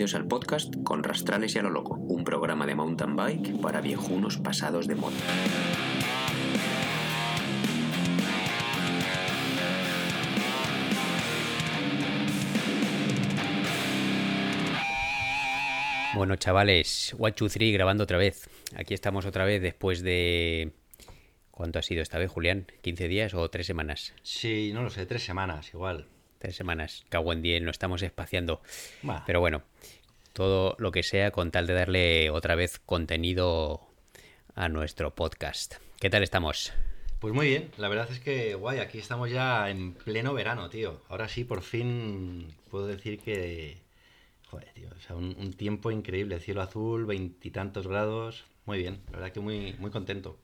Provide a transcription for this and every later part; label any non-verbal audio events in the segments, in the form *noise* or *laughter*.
Bienvenidos al podcast Con Rastrales y a lo Loco, un programa de mountain bike para viejunos pasados de moda. Bueno, chavales, One, Two, Three grabando otra vez. Aquí estamos otra vez después de... ¿Cuánto ha sido esta vez, Julián? ¿15 días o tres semanas? Sí, no lo sé, tres semanas igual. Tres semanas. Cago en día, no estamos espaciando. Pero bueno, todo lo que sea con tal de darle otra vez contenido a nuestro podcast. ¿Qué tal estamos? Pues muy bien, la verdad es que guay, aquí estamos ya en pleno verano, tío. Ahora sí, por fin puedo decir que... Joder, tío, o sea, un, tiempo increíble, cielo azul, veintitantos grados, muy bien, la verdad que muy, muy contento.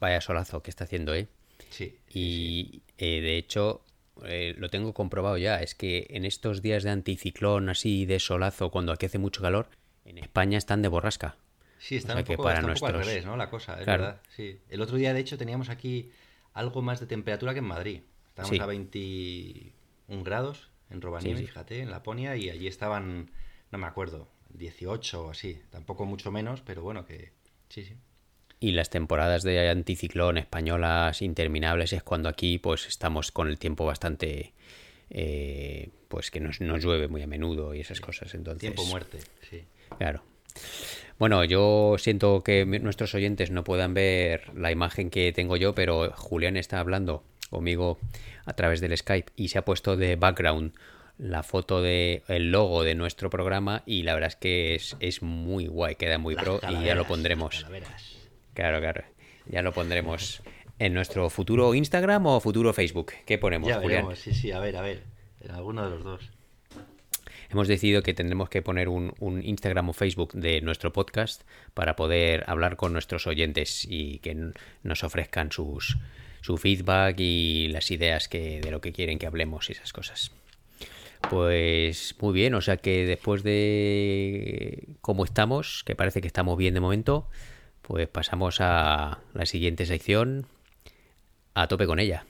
Vaya solazo que está haciendo, ¿eh? Sí. Y eh, de hecho, eh, lo tengo comprobado ya, es que en estos días de anticiclón así de solazo, cuando aquí hace mucho calor, en España están de borrasca. Sí, está, un, poco, al revés, ¿no? La cosa, es verdad. Sí. El otro día, de hecho, teníamos aquí algo más de temperatura que en Madrid. Estábamos a 21 grados en Rovaniemi, fíjate, en Laponia, y allí estaban, no me acuerdo, 18 o así. Tampoco mucho menos, pero bueno, que sí, sí. Y las temporadas de anticiclón españolas interminables es cuando aquí pues estamos con el tiempo bastante... Eh, pues que nos, llueve muy a menudo y esas cosas. Entonces, tiempo muerte, sí. Claro. Bueno, yo siento que nuestros oyentes no puedan ver la imagen que tengo yo, pero Julián está hablando conmigo a través del Skype y se ha puesto de background la foto de el logo de nuestro programa y la verdad es que es, es muy guay, queda muy pro y ya lo pondremos. Claro, claro. Ya lo pondremos en nuestro futuro Instagram o futuro Facebook. ¿Qué ponemos, ya Julián? sí, sí, a ver, a ver. En alguno de los dos. Hemos decidido que tendremos que poner un, Instagram o Facebook de nuestro podcast para poder hablar con nuestros oyentes y que nos ofrezcan sus, su feedback y las ideas que, de lo que quieren que hablemos y esas cosas. Pues muy bien, o sea que después de cómo estamos, que parece que estamos bien de momento, pues pasamos a la siguiente sección. A tope con ella.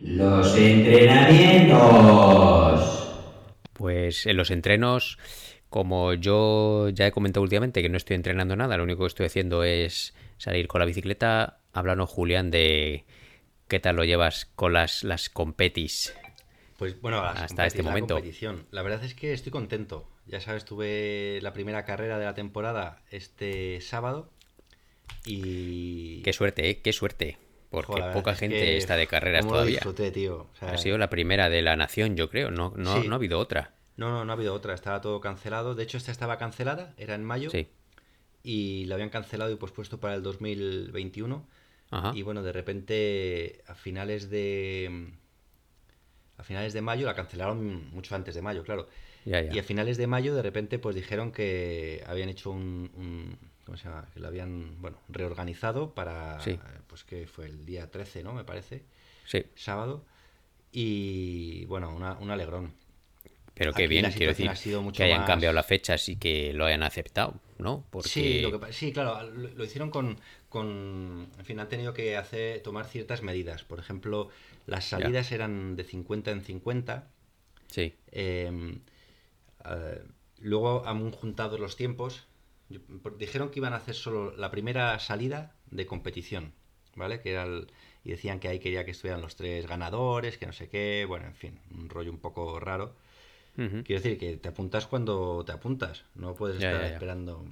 Los entrenamientos. Pues en los entrenos, como yo ya he comentado últimamente que no estoy entrenando nada, lo único que estoy haciendo es salir con la bicicleta, háblanos Julián de qué tal lo llevas con las, las competis. Pues bueno, hasta este momento. La verdad es que estoy contento. Ya sabes, tuve la primera carrera de la temporada este sábado y... Qué suerte, ¿eh? Qué suerte. Porque poca gente está de carreras todavía. ha sido la primera de la nación, yo creo. No, no, no ha habido otra. No, no, no ha habido otra. Estaba todo cancelado. De hecho, esta estaba cancelada. Era en mayo. Sí. Y la habían cancelado y pospuesto para el 2021. Ajá. Y bueno, de repente, a finales de. A finales de mayo, la cancelaron mucho antes de mayo, claro. Y a finales de mayo, de repente, pues dijeron que habían hecho un ¿cómo se llama? Que lo habían, bueno, reorganizado para, pues que fue el día 13, ¿no? Me parece. Sí. Sábado. Y, bueno, una, un alegrón. Pero qué bien, quiero decir, que hayan cambiado las fechas y que lo hayan aceptado, ¿no? Porque... Sí, lo que, sí, claro, lo, hicieron con, con, en fin, han tenido que hacer, tomar ciertas medidas. Por ejemplo, las salidas eran de 50 en 50. Sí. Em, eh, luego han juntado los tiempos dijeron que iban a hacer solo la primera salida de competición, ¿vale? Que era y decían que ahí quería que estuvieran los tres ganadores, que no sé qué, bueno, en fin, un rollo un poco raro. Quiero decir que te apuntas cuando te apuntas, no puedes estar esperando.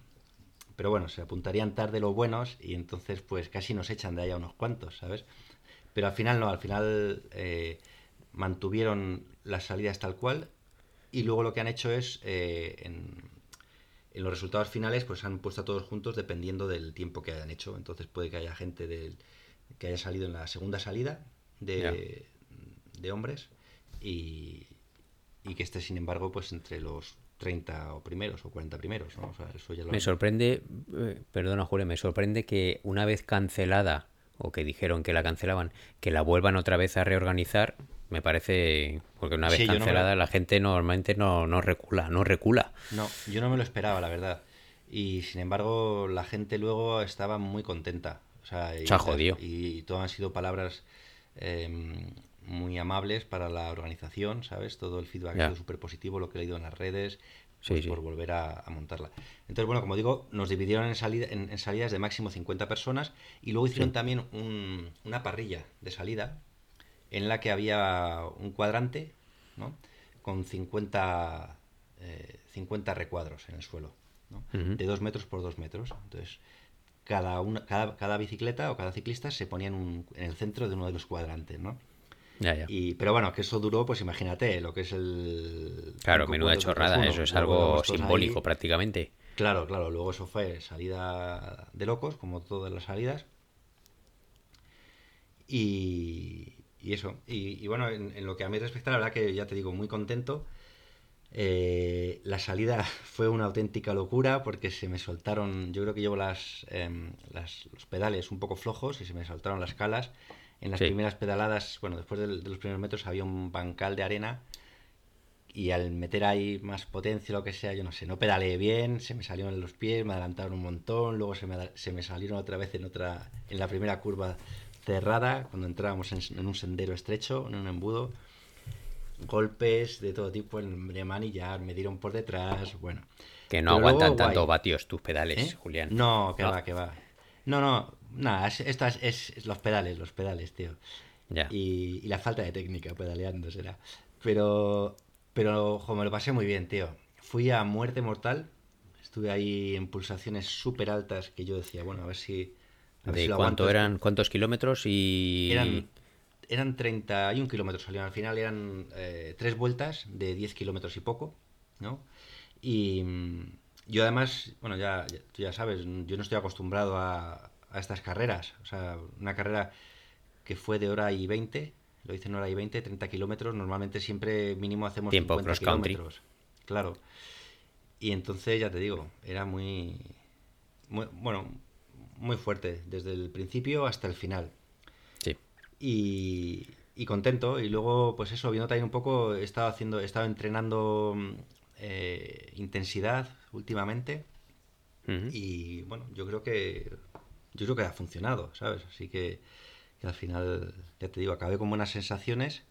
Pero bueno, se apuntarían tarde los buenos y entonces pues casi nos echan de ahí a unos cuantos, ¿sabes? Pero al final no, al final eh, mantuvieron las salidas tal cual y luego lo que han hecho es eh, en, en los resultados finales pues han puesto a todos juntos dependiendo del tiempo que hayan hecho. Entonces puede que haya gente del, que haya salido en la segunda salida de, de hombres y, y, que esté sin embargo pues entre los 30 o primeros o 40 primeros. ¿no? me sorprende, eh, perdona Julio, me sorprende que una vez cancelada o que dijeron que la cancelaban, que la vuelvan otra vez a reorganizar, me parece, porque una vez Sí, yo no me lo- cancelada la gente normalmente no, no recula, no recula. No, yo no me lo esperaba, la verdad. Y sin embargo, la gente luego estaba muy contenta. O sea, y, Se ha jodido. y todo han sido palabras eh, muy amables para la organización, ¿sabes? Todo el feedback ha sido súper positivo, lo que he leído en las redes, pues sí. por volver a, a montarla. Entonces, bueno, como digo, nos dividieron en, salida, en, en salidas de máximo 50 personas y luego hicieron Sí. también un- una parrilla de salida en la que había un cuadrante, ¿no? Con 50, eh, 50 recuadros en el suelo, ¿no? De 2 metros por 2 metros. Entonces, cada, una, cada, cada bicicleta o cada ciclista se ponía en, un- en el centro de uno de los cuadrantes, ¿no? Ya, ya. Y, pero bueno, que eso duró, pues imagínate, lo que es el... Claro, menuda chorrada, eso es algo simbólico ahí. prácticamente. Claro, claro, luego eso fue salida de locos, como todas las salidas. Y, y eso, y, y bueno, en, en lo que a mí respecta, la verdad que ya te digo, muy contento. Eh, la salida *laughs* fue una auténtica locura porque se me soltaron, yo creo que llevo las, em, las- los pedales un poco flojos y se me soltaron las calas. En las Sí. primeras pedaladas, bueno, después de, los primeros metros había un bancal de arena y al meter ahí más potencia, lo que sea, yo no sé, no pedaleé bien, se me salieron los pies, me adelantaron un montón, luego se me, se me salieron otra vez en otra, en la primera curva cerrada, cuando entrábamos en, en un sendero estrecho, en un embudo, golpes de todo tipo en manillar, me dieron por detrás, bueno. Que no Pero luego, aguantan tanto guay. vatios tus pedales, ¿Eh? Julián. No, que No. va, que va. No, no, nada, es- esto es, es- los pedales, los pedales, tío. Ya. Y, y la falta de técnica pedaleando será. Pero, pero, jo, me lo pasé muy bien, tío. Fui a muerte mortal. Estuve ahí en pulsaciones súper altas que yo decía, bueno, a ver si. A ver ¿De si lo cuánto eran? ¿Cuántos kilómetros? Y. Eran, eran 31 kilómetros. Al final eran eh, tres vueltas de 10 kilómetros y poco, ¿no? Y mm, yo además, bueno, ya, ya- tú ya sabes, yo no estoy acostumbrado a, a estas carreras. O sea, una carrera que fue de hora y 20, lo hice en hora y 20, 30 kilómetros. Normalmente siempre mínimo hacemos Tiempo 50 cross country. kilómetros. Claro. Y entonces, ya te digo, era muy, muy, bueno, muy fuerte, desde el principio hasta el final Sí. y, y contento. Y luego, pues eso, viendo también un poco, he estado haciendo, he estado entrenando eh, intensidad últimamente. Y bueno, yo creo que yo creo que ha funcionado, ¿sabes? Así que, que al final, ya te digo, acabé con buenas sensaciones.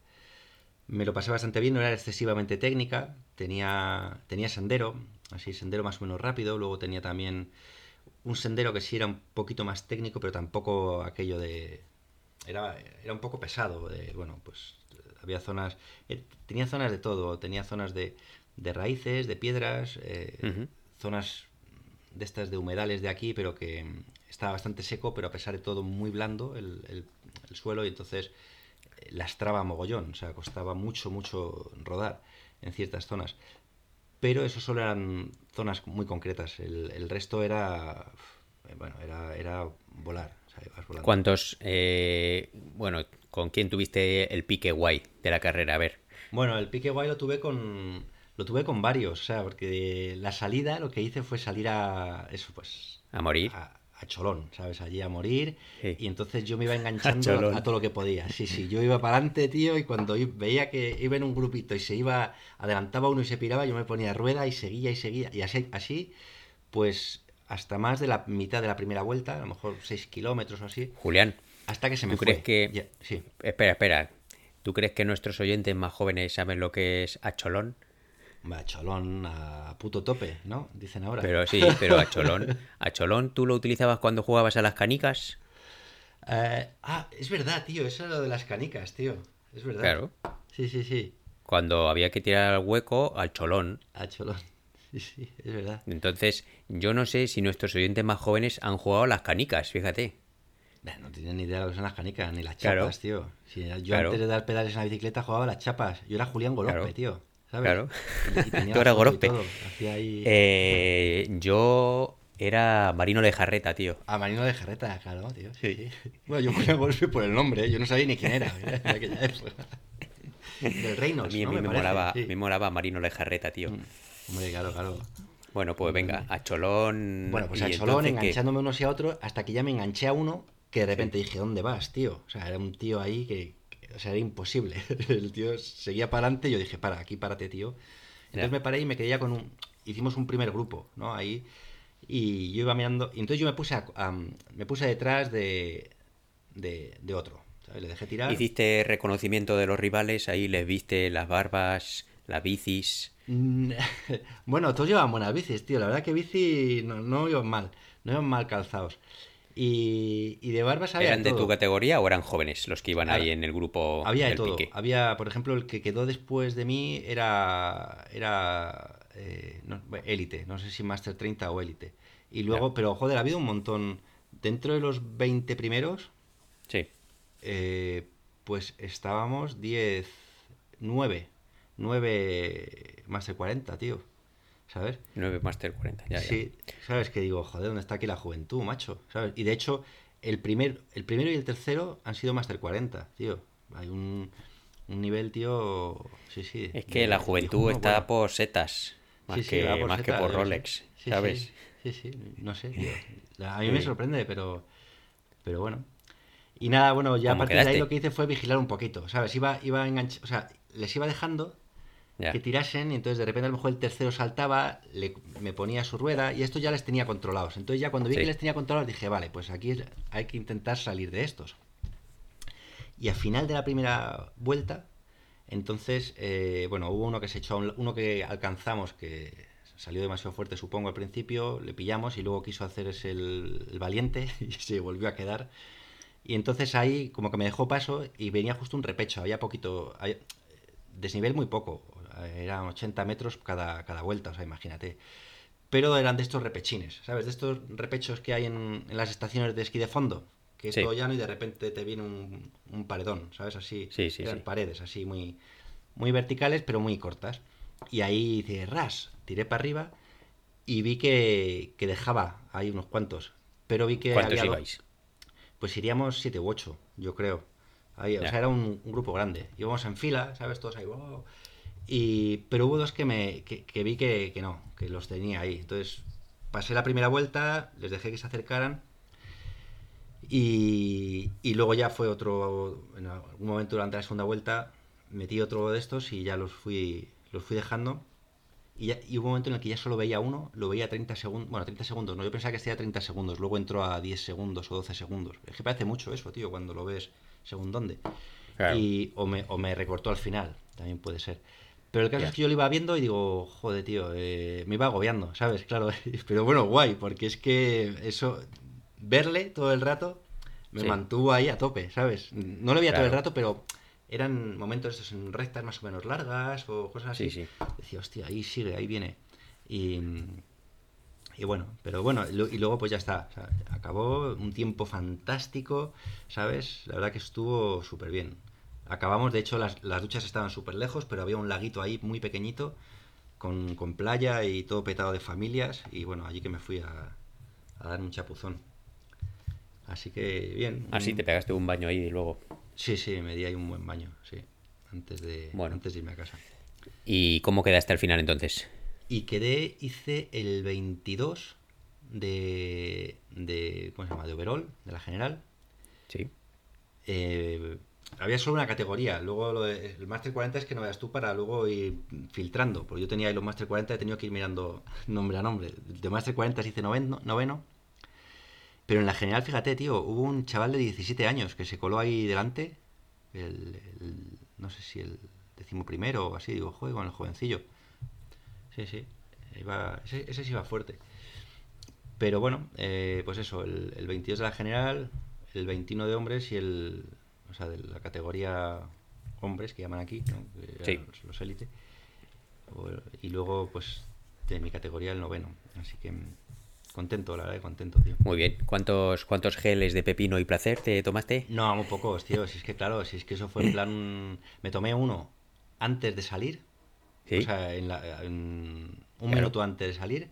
Me lo pasé bastante bien, no era excesivamente técnica. Tenía, tenía sendero, así sendero más o menos rápido. Luego tenía también un sendero que sí era un poquito más técnico, pero tampoco aquello de... Era, era un poco pesado. De, bueno, pues había zonas... eh, tenía zonas de todo. Tenía zonas de, de raíces, de piedras, eh, zonas de estas de humedales de aquí, pero que estaba bastante seco, pero a pesar de todo muy blando el, el- el suelo y entonces eh, lastraba mogollón, o sea, costaba mucho, mucho rodar en ciertas zonas. Pero eso solo eran zonas muy concretas, el, el resto era, eh, bueno, era, era volar, o sea, ibas volando. ¿Cuántos. eh, bueno, ¿con quién tuviste el pique guay de la carrera? A ver. Bueno, el pique guay lo tuve con lo tuve con varios, o sea, porque la salida lo que hice fue salir a eso pues A morir. a, a cholón, ¿sabes? Allí a morir. Sí. Y entonces yo me iba *laughs* enganchando cholón. a, a todo lo que podía. Sí, sí, yo iba para adelante, tío, y cuando veía que iba en un grupito y se iba, adelantaba uno y se piraba, yo me ponía rueda y seguía y seguía. Y así, así pues hasta más de la mitad de la primera vuelta, a lo mejor 6 kilómetros o así, Julián, hasta que se me ¿tú fue. crees que. Ya, sí. Espera, espera. ¿Tú crees que nuestros oyentes más jóvenes saben lo que es acholón? A cholón a puto tope, ¿no? Dicen ahora. Pero sí, *laughs* pero acholón. ¿Acholón tú lo utilizabas cuando jugabas a las canicas? Eh, ah, es verdad, tío, eso es lo de las canicas, tío. Es verdad. Claro. Sí, sí, sí. Cuando había que tirar al hueco, al cholón. A cholón. *laughs* Sí, sí, es verdad. Entonces, yo no sé si nuestros oyentes más jóvenes han jugado a las canicas, fíjate. No tienen ni idea de lo que son las canicas, ni las Claro. chapas, tío. Si yo Claro. antes de dar pedales en la bicicleta jugaba a las chapas. Yo era Julián Claro. tío. ¿Sabes? Claro. Y- y tenía *laughs* Tú eras Gorospe. ahí... Eh, yo era Marino de Jarreta, tío. A Marino de Jarreta, claro, tío. Sí. Bueno, yo Julián Gorospe por el nombre, ¿eh? yo no sabía ni quién era. en aquella época. Del A mí, a mí me, parece, molaba, sí. me molaba Marino de Jarreta, tío. Mm, Hombre, claro, claro. Bueno, pues venga, a Cholón. Bueno, pues a Cholón, enganchándome unos y a otros, hasta que ya me enganché a uno que de repente dije, ¿dónde vas, tío? O sea, era un tío ahí que- o sea, era imposible. *laughs* El tío seguía para adelante y yo dije, para, aquí párate, tío. Entonces Ya. me paré y me quedé ya con un... Hicimos un primer grupo, ¿no? Ahí. Y yo iba mirando... Y entonces yo me puse, a- a- me puse detrás de, de, de otro. ¿sabes? Le dejé tirar. Hiciste reconocimiento de los rivales, ahí les viste las barbas, las bicis. Mm, *laughs* Bueno, todos llevaban buenas bicis, tío. La verdad que bici no, no iban mal. No iban mal calzados. Y, y de barbas había ¿Eran de todo. tu categoría o eran jóvenes los que iban Ahora, ahí en el grupo Había de todo. pique? Había, por ejemplo, el que quedó después de mí era era eh, no, élite. No sé si Master 30 o élite. Y luego, pero joder, ha habido un montón. Dentro de los 20 primeros, Sí. eh, pues estábamos 10, 9. 9 Master 40, tío. ¿Sabes? 9 Master 40, ya, ya. Sí, sabes que digo, joder, ¿dónde está aquí la juventud, macho? ¿Sabes? Y de hecho, el primer, el primero y el tercero han sido Master 40, tío. Hay un, un nivel, tío. Sí, sí. Es que de- la juventud está bueno. por setas, más, Sí, sí, que, por más que por. Rolex, Sí, ¿sabes? Sí, sí, no sé, tío. A mí me sorprende, pero, pero bueno. Y nada, bueno, ya a ¿Cómo partir de ahí lo que hice fue vigilar un poquito, ¿sabes? Iba, iba enganch... O sea, les iba dejando Ya. que tirasen y entonces de repente a lo mejor el tercero saltaba, le- me ponía su rueda y esto ya les tenía controlados. Entonces ya cuando vi Sí. que les tenía controlados dije, vale, pues aquí es- hay que intentar salir de estos. Y al final de la primera vuelta, entonces, eh, bueno, hubo uno que se echó, a un- uno que alcanzamos que salió demasiado fuerte supongo al principio, le pillamos y luego quiso hacer ese el, el valiente *laughs* y se volvió a quedar. Y entonces ahí como que me dejó paso y venía justo un repecho, había poquito, había- desnivel muy poco, eran 80 metros cada, cada vuelta, o sea, imagínate. Pero eran de estos repechines, ¿sabes? De estos repechos que hay en, en las estaciones de esquí de fondo, que es Sí. todo llano y de repente te viene un, un paredón, ¿sabes? Así, Sí, sí, eran paredes así muy, muy verticales, pero muy cortas. Y ahí hice ras, tiré para arriba y vi que, que dejaba ahí unos cuantos. Pero vi que ¿Cuántos había ibais? pues iríamos siete u ocho, yo creo. Ahí, o sea, era un, un grupo grande. Íbamos en fila, ¿sabes? Todos ahí. wow. Y, pero hubo dos que, me, que, que vi que, que no, que los tenía ahí. Entonces pasé la primera vuelta, les dejé que se acercaran. Y, y luego ya fue otro, en algún momento durante la segunda vuelta, metí otro de estos y ya los fui, los fui dejando. Y, ya- y hubo un momento en el que ya solo veía uno, lo veía a 30 segundos, bueno, 30 segundos, no, yo pensaba que estaba a 30 segundos, luego entró a 10 segundos o 12 segundos. Es que parece mucho eso, tío, cuando lo ves según dónde. Claro. Y, o, me, o me recortó al final, también puede ser. Pero el caso es que yo lo iba viendo y digo, joder, tío, eh, me iba agobiando, ¿sabes? Claro, *laughs* pero bueno, guay, porque es que eso, verle todo el rato me Sí. mantuvo ahí a tope, ¿sabes? No lo veía todo el Claro. rato, pero eran momentos estos en rectas más o menos largas o cosas así. Sí, sí. Decía, hostia, ahí sigue, ahí viene. Y, y bueno, pero bueno, y lo- y luego pues ya está. o sea, acabó un tiempo fantástico, ¿sabes? La verdad que estuvo súper bien. Acabamos, de hecho, las, las duchas estaban súper lejos, pero había un laguito ahí muy pequeñito, con, con playa y todo petado de familias. Y bueno, allí que me fui a, a dar un chapuzón. Así que bien. Así un- te pegaste un baño ahí y luego. Sí, sí, me di ahí un buen baño, sí. Antes de, Bueno. antes de irme a casa. ¿Y cómo quedaste al final entonces? Y quedé, hice el 22 de, de ¿cómo se llama? De overall, de la general. Sí. Eh, había solo una categoría. Luego lo de- el Master 40 es que no veas tú para luego ir filtrando. Porque yo tenía ahí los Master 40 he tenido que ir mirando *laughs* nombre a nombre. De Master 40 hice noveno, noveno. Pero en la general, fíjate, tío, hubo un chaval de 17 años que se coló ahí delante. El, el- no sé si el decimoprimero o así. Digo, joder, con el jovencillo. Sí, sí. Iba, ese, ese sí iba fuerte. Pero bueno, eh, pues eso, el, el 22 de la general, el 21 de hombres y el. O sea, de la categoría hombres que llaman aquí, Los, élite. Y luego, pues, de mi categoría el noveno. Así que mm, contento, la verdad, contento, tío. Muy bien. ¿Cuántos, cuántos geles de pepino y placer te tomaste? No, muy pocos, tío. Si es que, claro, si es que eso fue en plan. Me tomé uno antes de salir. Sí. O sea, en la- en un Claro. minuto antes de salir.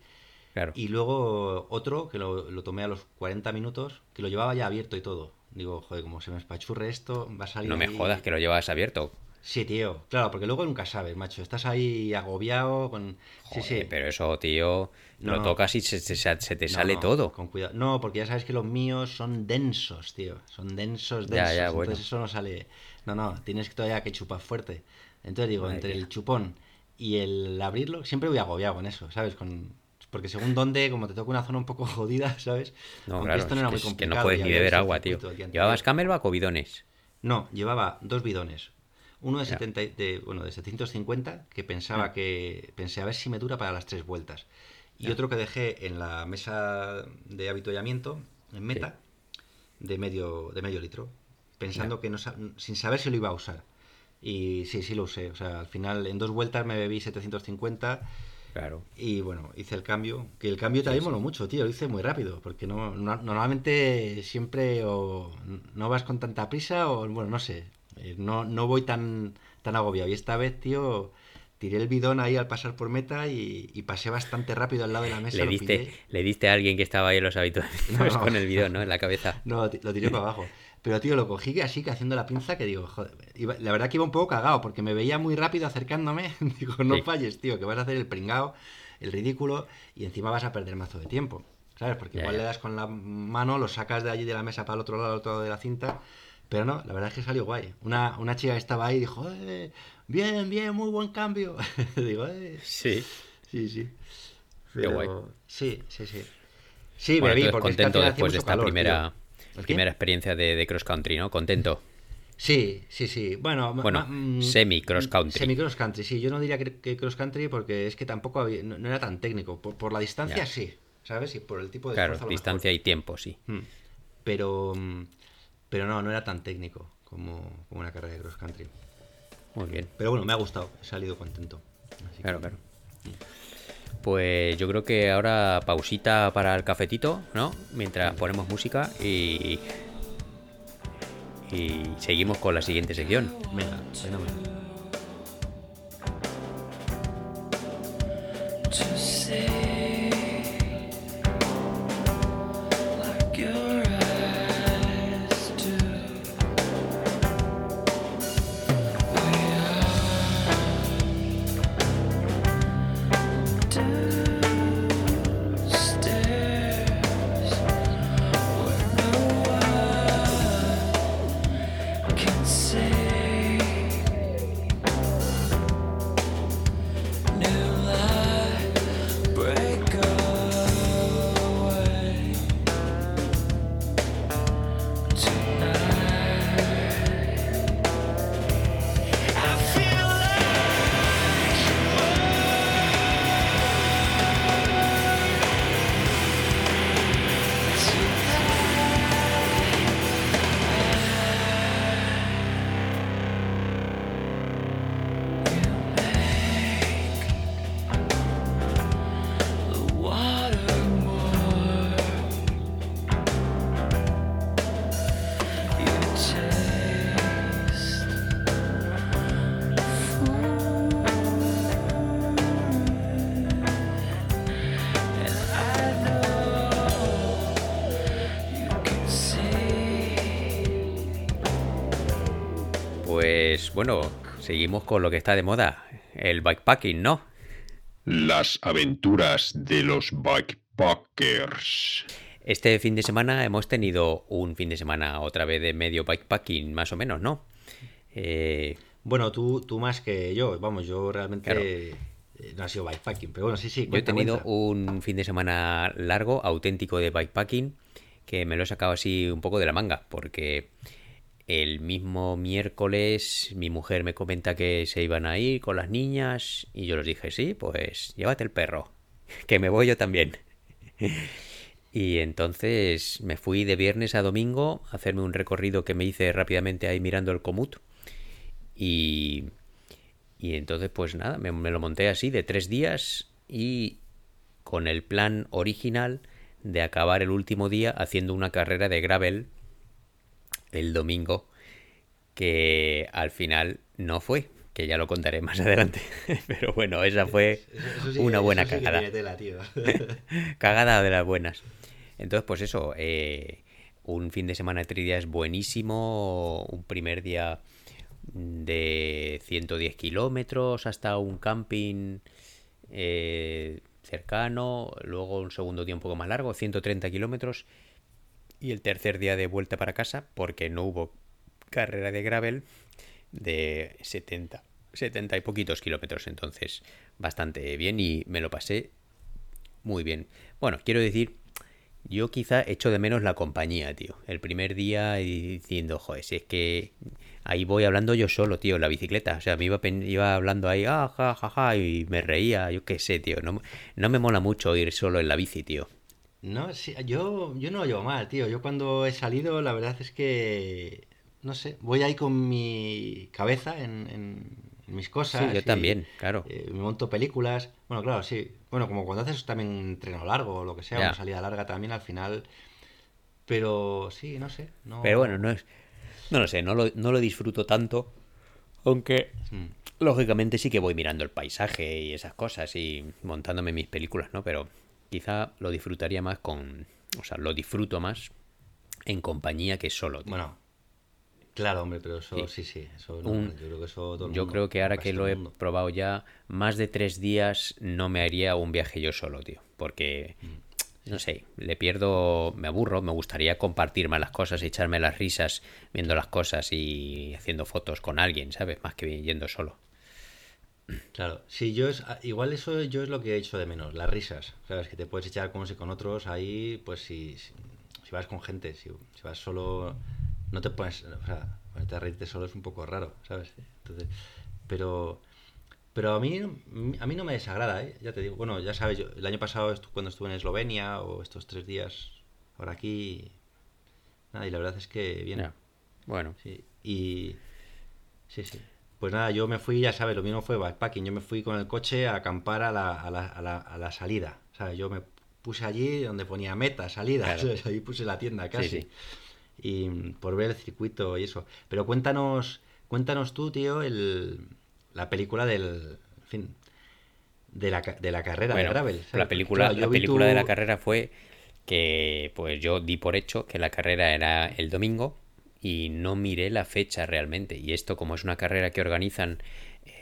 Claro. Y luego otro que lo, lo tomé a los 40 minutos, que lo llevaba ya abierto y todo. Digo, joder, como se me espachurre esto, va a salir. No me ahí- jodas que lo llevas abierto. Sí, tío, claro, porque luego nunca sabes, macho. Estás ahí agobiado con. sí, sí. Pero eso, tío, No, lo tocas y se, se- se te No, sale no, todo. Con cuidado. No, porque ya sabes que los míos son densos, tío. Son densos, Ya, densos. ya, Entonces bueno. eso no sale. No, no, tienes que todavía que chupar fuerte. Entonces digo, Madre entre el chupón y el abrirlo, siempre voy agobiado con eso, ¿sabes? Con... Porque según dónde, como te toca una zona un poco *laughs* jodida, ¿sabes? No, Aunque claro, esto no era que, muy es que complicado. no puedes ni beber agua, tío. ¿Llevabas camelback o bidones? No, llevaba dos bidones. Uno de, Ya. 70, y- de, bueno, de 750 que pensaba que pensé a ver si me dura para las tres vueltas. Y Ya. otro que dejé en la mesa de habituallamiento, en meta, de medio, de medio litro, pensando que no sin saber si lo iba a usar. Y sí, sí lo usé. O sea, al final en dos vueltas me bebí 750 Claro. y bueno, hice el cambio. Que el cambio también moló mucho, tío. Lo hice muy rápido. Porque no, no- normalmente siempre o no vas con tanta prisa o bueno, no sé. eh, No, no voy tan, tan agobiado. Y esta vez, tío, tiré el bidón ahí al pasar por meta y, y pasé bastante rápido al lado de la mesa. Le diste, le diste a alguien que estaba ahí en los habituales *laughs* No, no. *laughs* con el bidón, ¿no? En la cabeza. No, lo tiré para abajo. Pero, tío, lo cogí así que haciendo la pinza que digo, joder, iba- la verdad que iba un poco cagado porque me veía muy rápido acercándome. *laughs* Digo, no Sí. falles, tío, que vas a hacer el pringao, el ridículo y encima vas a perder mazo de tiempo. ¿Sabes? Porque igual le das con la mano, lo sacas de allí de la mesa para el otro lado, al otro lado de la cinta. Pero no, la verdad es que salió guay. Una, una chica que estaba ahí dijo, "Eh, bien, bien, muy buen cambio. *laughs* digo, eh, Sí. sí, sí. Qué guay. Sí, sí, sí. Sí, Bueno, bebí, porque es que contento final hacía después de esta calor, primera, tío. Primera experiencia de, de cross country, ¿no? Contento. Sí, sí, sí. Bueno, Bueno, mm, semi cross country. Semi cross country, sí. Yo no diría que, que cross country porque es que tampoco había- no, no era tan técnico. Por, por la distancia Ya. sí, ¿sabes? Y por el tipo de Claro, esfuerzo distancia y tiempo, sí. Mm. Pero, mm, pero no, no era tan técnico como, como una carrera de cross country. Muy bien. Pero bueno, me ha gustado. He salido contento. Así que- Claro, claro. Pues yo creo que ahora pausita para el cafetito, ¿no? Mientras ponemos música y. Y seguimos con la siguiente sección. Venga, fenomenal. to Pues bueno, seguimos con lo que está de moda, el bikepacking, ¿no? Las aventuras de los bikepackers. Este fin de semana hemos tenido un fin de semana otra vez de medio bikepacking, más o menos, ¿no? Eh, Bueno, tú, tú más que yo. Vamos, yo realmente Claro. eh, no ha sido bikepacking. Pero bueno, sí, sí. Yo he tenido cuenta. un fin de semana largo, auténtico de bikepacking, que me lo he sacado así un poco de la manga, porque el mismo miércoles mi mujer me comenta que se iban a ir con las niñas y yo les dije, sí, pues llévate el perro, *laughs* que me voy yo también. *laughs* Y entonces me fui de viernes a domingo a hacerme un recorrido que me hice rápidamente ahí mirando el comut. Y, y entonces, pues nada, me, me lo monté así de tres días y con el plan original de acabar el último día haciendo una carrera de gravel el domingo, que al final no fue, que ya lo contaré más *laughs* adelante. Pero bueno, esa fue Eso- eso sí- una buena sí cagada. tiene tela, tío. *laughs* Cagada de las buenas. Entonces, pues eso, eh, un fin de semana de tres días buenísimo, un primer día de 110 kilómetros hasta un camping eh, cercano, luego un segundo día un poco más largo, 130 kilómetros, y el tercer día de vuelta para casa, porque no hubo carrera de gravel, de 70, 70 y poquitos kilómetros, entonces bastante bien y me lo pasé muy bien. Bueno, quiero decir, yo quizá echo de menos la compañía, tío. El primer día diciendo, joder, si es que ahí voy hablando yo solo, tío, en la bicicleta. O sea, me iba, iba hablando ahí, ah, ja, ja, ja, y me reía, yo qué sé, tío. No, no me mola mucho ir solo en la bici, tío. No, sí, yo, yo no lo llevo mal, tío. Yo cuando he salido, la verdad es que, no sé, voy ahí con mi cabeza en, en- en mis cosas. Sí, yo y, también, claro. eh, me monto películas. Bueno, claro, sí. Bueno, como cuando haces también un entreno largo o lo que sea, Ya. una salida larga también al final. Pero sí, no sé. No... Pero bueno, no es. No lo sé, no lo, no lo disfruto tanto. Aunque, Mm. lógicamente, sí que voy mirando el paisaje y esas cosas y montándome mis películas, ¿no? Pero quizá lo disfrutaría más con. O sea, lo disfruto más en compañía que solo, tío. Bueno, claro, hombre, pero eso Sí. sí, sí. Eso no, Un- yo creo que eso todo el Yo mundo, creo que ahora que lo he probado ya, más de tres días no me haría un viaje yo solo, tío. Porque, Mm. no sé, le pierdo, me aburro, me gustaría compartir más las cosas, echarme las risas viendo las cosas y haciendo fotos con alguien, ¿sabes? Más que yendo solo. Claro, sí, yo es, a- igual eso yo es lo que he hecho de menos, las risas, ¿sabes? Que te puedes echar con unos y con otros ahí, pues si, si, si vas con gente, si, si vas solo, no te pones, o sea, ponerte a reírte solo es un poco raro, ¿sabes? Entonces, pero, pero a mí, a mí no me desagrada, ¿eh? Ya te digo, bueno, ya sabes, yo, el año pasado estu- cuando estuve en Eslovenia o estos tres días ahora aquí, nada, y la verdad es que bien. Ya. Bueno, Sí, y... Sí, sí. Pues nada, yo me fui, ya sabes, lo mío no fue backpacking, yo me fui con el coche a acampar a la, a la, a la, a la salida, ¿sabes? Yo me puse allí donde ponía meta, salida, Claro. *laughs* Ahí puse la tienda casi. sí. Y mm, por ver el circuito y eso. Pero cuéntanos, cuéntanos tú, tío, el, la película del, en fin, de la, de la carrera de gravel. ¿sabes? la película, claro, la película de la carrera fue que pues yo di por hecho que la carrera era el domingo y no miré la fecha realmente. Y esto como es una carrera que organizan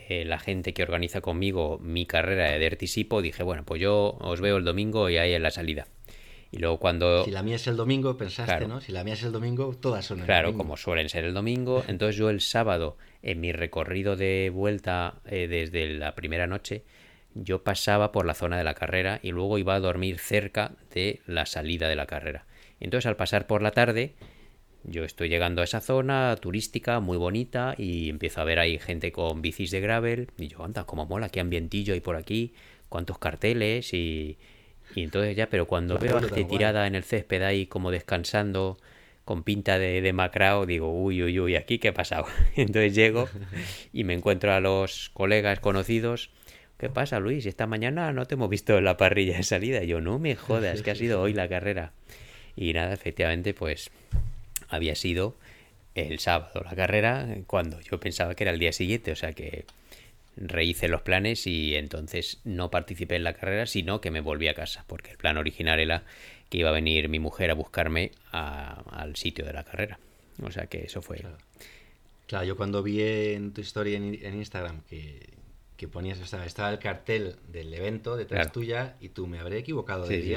eh, la gente que organiza conmigo mi carrera de Dirty Sipo, dije, bueno, pues yo os veo el domingo y ahí en la salida. Y luego cuando... Si la mía es el domingo, pensaste, Claro. ¿no? Si la mía es el domingo, todas son el Claro, domingo. como suelen ser el domingo. Entonces yo el sábado, en mi recorrido de vuelta eh, desde la primera noche, yo pasaba por la zona de la carrera y luego iba a dormir cerca de la salida de la carrera. Entonces al pasar por la tarde, yo estoy llegando a esa zona turística muy bonita y empiezo a ver ahí gente con bicis de gravel y yo, anda, como mola, qué ambientillo hay por aquí, cuántos carteles y... Y entonces ya, pero cuando veo a gente guay. tirada en el césped ahí como descansando con pinta de, de macrao, digo, uy, uy, uy, ¿aquí qué ha pasado? *laughs* Entonces llego y me encuentro a los colegas conocidos. ¿Qué pasa, Luis? Esta mañana no te hemos visto en la parrilla de salida. Y yo, no me jodas, que ha sido hoy la carrera. Y nada, efectivamente, pues había sido el sábado la carrera cuando yo pensaba que era el día siguiente. O sea que rehice los planes y entonces no participé en la carrera, sino que me volví a casa, porque el plan original era que iba a venir mi mujer a buscarme a- al sitio de la carrera. O sea que eso fue... Claro. Claro, yo cuando vi en tu historia en, en Instagram que, que ponías, estaba, estaba el cartel del evento detrás Claro. tuya y tú me habré equivocado de Sí, sí.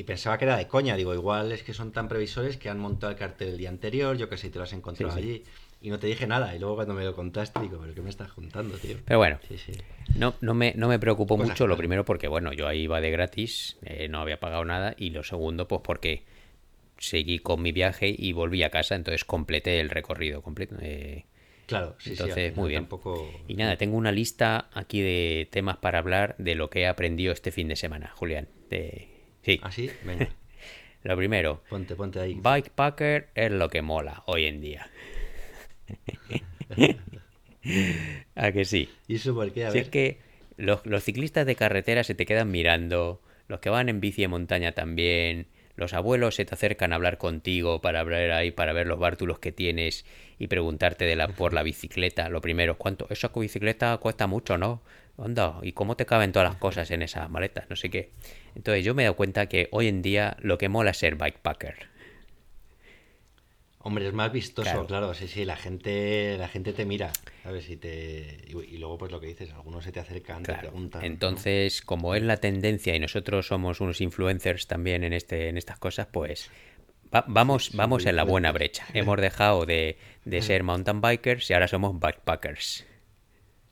Y pensaba que era de coña. Digo, igual es que son tan previsores que han montado el cartel el día anterior, yo que sé, te lo has encontrado Sí, sí. allí. Y no te dije nada. Y luego cuando me lo contaste, digo, ¿pero qué me estás juntando, tío? Pero bueno, Sí, sí. no, no, me, no me preocupó mucho, lo primero porque, bueno, yo ahí iba de gratis, eh, no había pagado nada, y lo segundo, pues porque seguí con mi viaje y volví a casa, entonces completé el recorrido completo. eh, Claro, sí, sí. Entonces, final muy bien. Tampoco... Y nada, tengo una lista aquí de temas para hablar de lo que he aprendido este fin de semana, Julián. De... Sí, ¿Ah, sí? Venga, *laughs* lo primero, ponte, ponte ahí. Bikepacker es lo que mola hoy en día. *laughs* *laughs* ¿A que sí? ¿Y eso por qué? A Si es ver. que los, los ciclistas de carretera se te quedan mirando, los que van en bici de montaña también, los abuelos se te acercan a hablar contigo para hablar ahí, para ver los bártulos que tienes y preguntarte de la, por la bicicleta. Lo primero, ¿cuánto? Esa bicicleta cuesta mucho, ¿no? Onda, ¿y cómo te caben todas las cosas en esas maletas? No sé qué. Entonces yo me he dado cuenta que hoy en día lo que mola es ser bikepacker. Hombre, es más vistoso, Claro. claro. sí, sí, la gente, la gente te mira, ¿sabes? Y, te, y, y luego, pues lo que dices, algunos se te acercan, te preguntan. ¿no? Entonces, como es la tendencia y nosotros somos unos influencers también en este, en estas cosas, pues va- vamos, Sí, vamos en la buena brecha. Hemos dejado de, de *laughs* ser mountain bikers y ahora somos backpackers.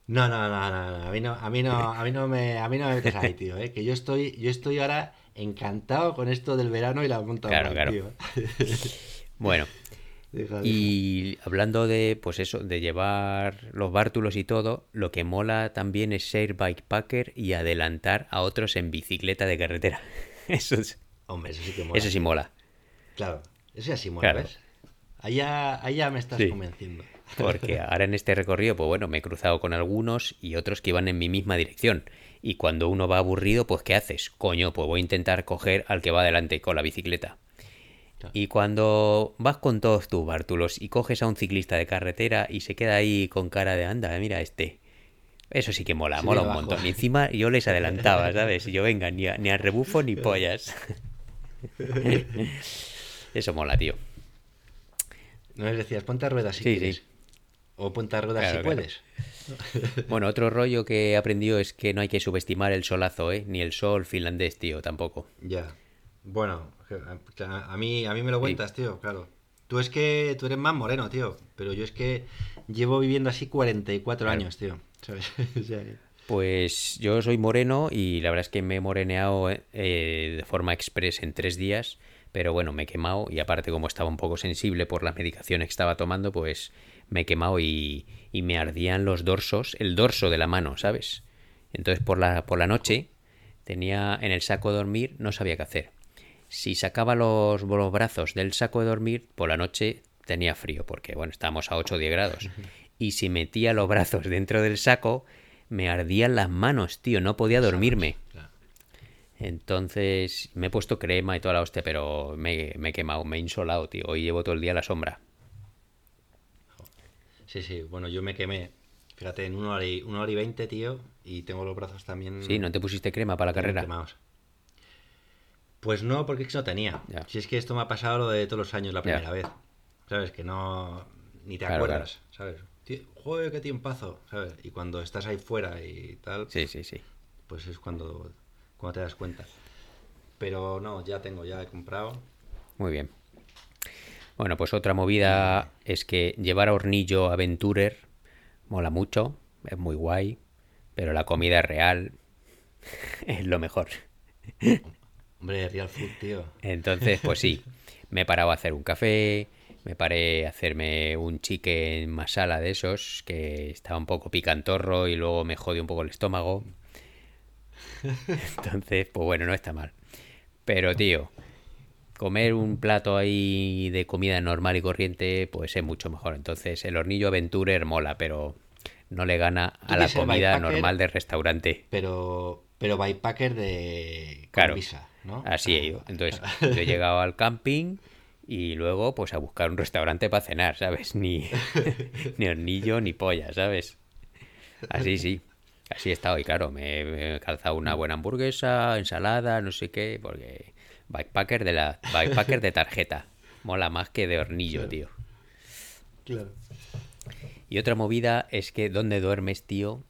No, no, no, no, no, a mí no, a mí no, a mí no me, a mí no me metes ahí, tío, ¿eh? que yo estoy, yo estoy ahora encantado con esto del verano y la mountain Claro, claro. tío. *laughs* Bueno, y hablando de, pues eso, de llevar los bártulos y todo, lo que mola también es ser bikepacker y adelantar a otros en bicicleta de carretera. *laughs* Eso, es- Hombre, eso sí que mola. eso sí mola. Claro, eso ya sí mola, Claro. ¿ves? Allá, allá me estás Sí. convenciendo. Porque *laughs* ahora en este recorrido, pues bueno, me he cruzado con algunos y otros que iban en mi misma dirección. Y cuando uno va aburrido, pues ¿qué haces? Coño, pues voy a intentar coger al que va adelante con la bicicleta. Claro. Y cuando vas con todos tus bártulos y coges a un ciclista de carretera y se queda ahí con cara de anda, mira este. Eso sí que mola, Sí, mola un montón. Y encima yo les adelantaba, *laughs* ¿sabes? Y yo, venga, ni a, ni a rebufo ni pollas. *laughs* Eso mola, tío. No les decías, ponte a ruedas si Sí, quieres. sí. O ponte a ruedas Claro, si claro. puedes. *laughs* Bueno, otro rollo que he aprendido es que no hay que subestimar el solazo, ¿eh? Ni el sol finlandés, tío, tampoco. Ya. Bueno, a mí, a mí me lo cuentas, tío, claro. Tú es que tú eres más moreno, tío. Pero yo es que llevo viviendo así 44 Claro. años, tío. *laughs* ¿Sabes? O sea que- Pues yo soy moreno y la verdad es que me he moreneado eh, de forma express en tres días, pero bueno, me he quemado y aparte como estaba un poco sensible por las medicaciones que estaba tomando, pues me he quemado y, y me ardían los dorsos, el dorso de la mano, ¿sabes? Entonces por la, por la noche tenía en el saco de dormir, no sabía qué hacer. Si sacaba los, los brazos del saco de dormir, por la noche tenía frío, porque bueno, estábamos a 8 o 10 grados. *laughs* Y si metía los brazos dentro del saco, me ardían las manos, tío, no podía dormirme. Entonces me he puesto crema y toda la hostia, pero me, me he quemado, me he insolado, tío. Hoy llevo todo el día a la sombra. Sí, sí, bueno, yo me quemé, fíjate, en una hora y, una hora y veinte, tío, y tengo los brazos también Sí, ¿no te pusiste crema para la carrera? quemados. Pues no, porque es que no tenía. Ya. Si es que esto me ha pasado lo de todos los años la Ya. primera vez. ¿Sabes? Que no... Ni te Claro, acuerdas, ¿sabes? Tío, Joder, qué tiempazo, ¿sabes? Y cuando estás ahí fuera y tal, Sí, sí, sí. pues es cuando, cuando te das cuenta. Pero no, ya tengo, ya he comprado. Muy bien. Bueno, pues otra movida es que llevar a hornillo Aventurer mola mucho, es muy guay, pero la comida real *laughs* es lo mejor. Hombre, Real Food, tío. Entonces, pues sí, *laughs* me he parado a hacer un café, me paré a hacerme un chicken masala de esos, que estaba un poco picantorro y luego me jodió un poco el estómago. *laughs* Entonces, pues bueno, no está mal. Pero, tío, comer un plato ahí de comida normal y corriente, pues es mucho mejor. Entonces, el hornillo Aventurer mola, pero no le gana a la comida normal de restaurante. Pero, pero bikepacker de... Claro, visa, ¿no? así he ido. Entonces, *laughs* yo he llegado al camping y luego pues a buscar un restaurante para cenar, ¿sabes? Ni, *laughs* ni hornillo ni polla, ¿sabes? Así sí. Así he estado y claro, me, me he calzado una buena hamburguesa, ensalada, no sé qué, porque bikepacker de la bikepacker de tarjeta. Mola más que de hornillo, tío. Claro. Y otra movida es que donde duermes, tío,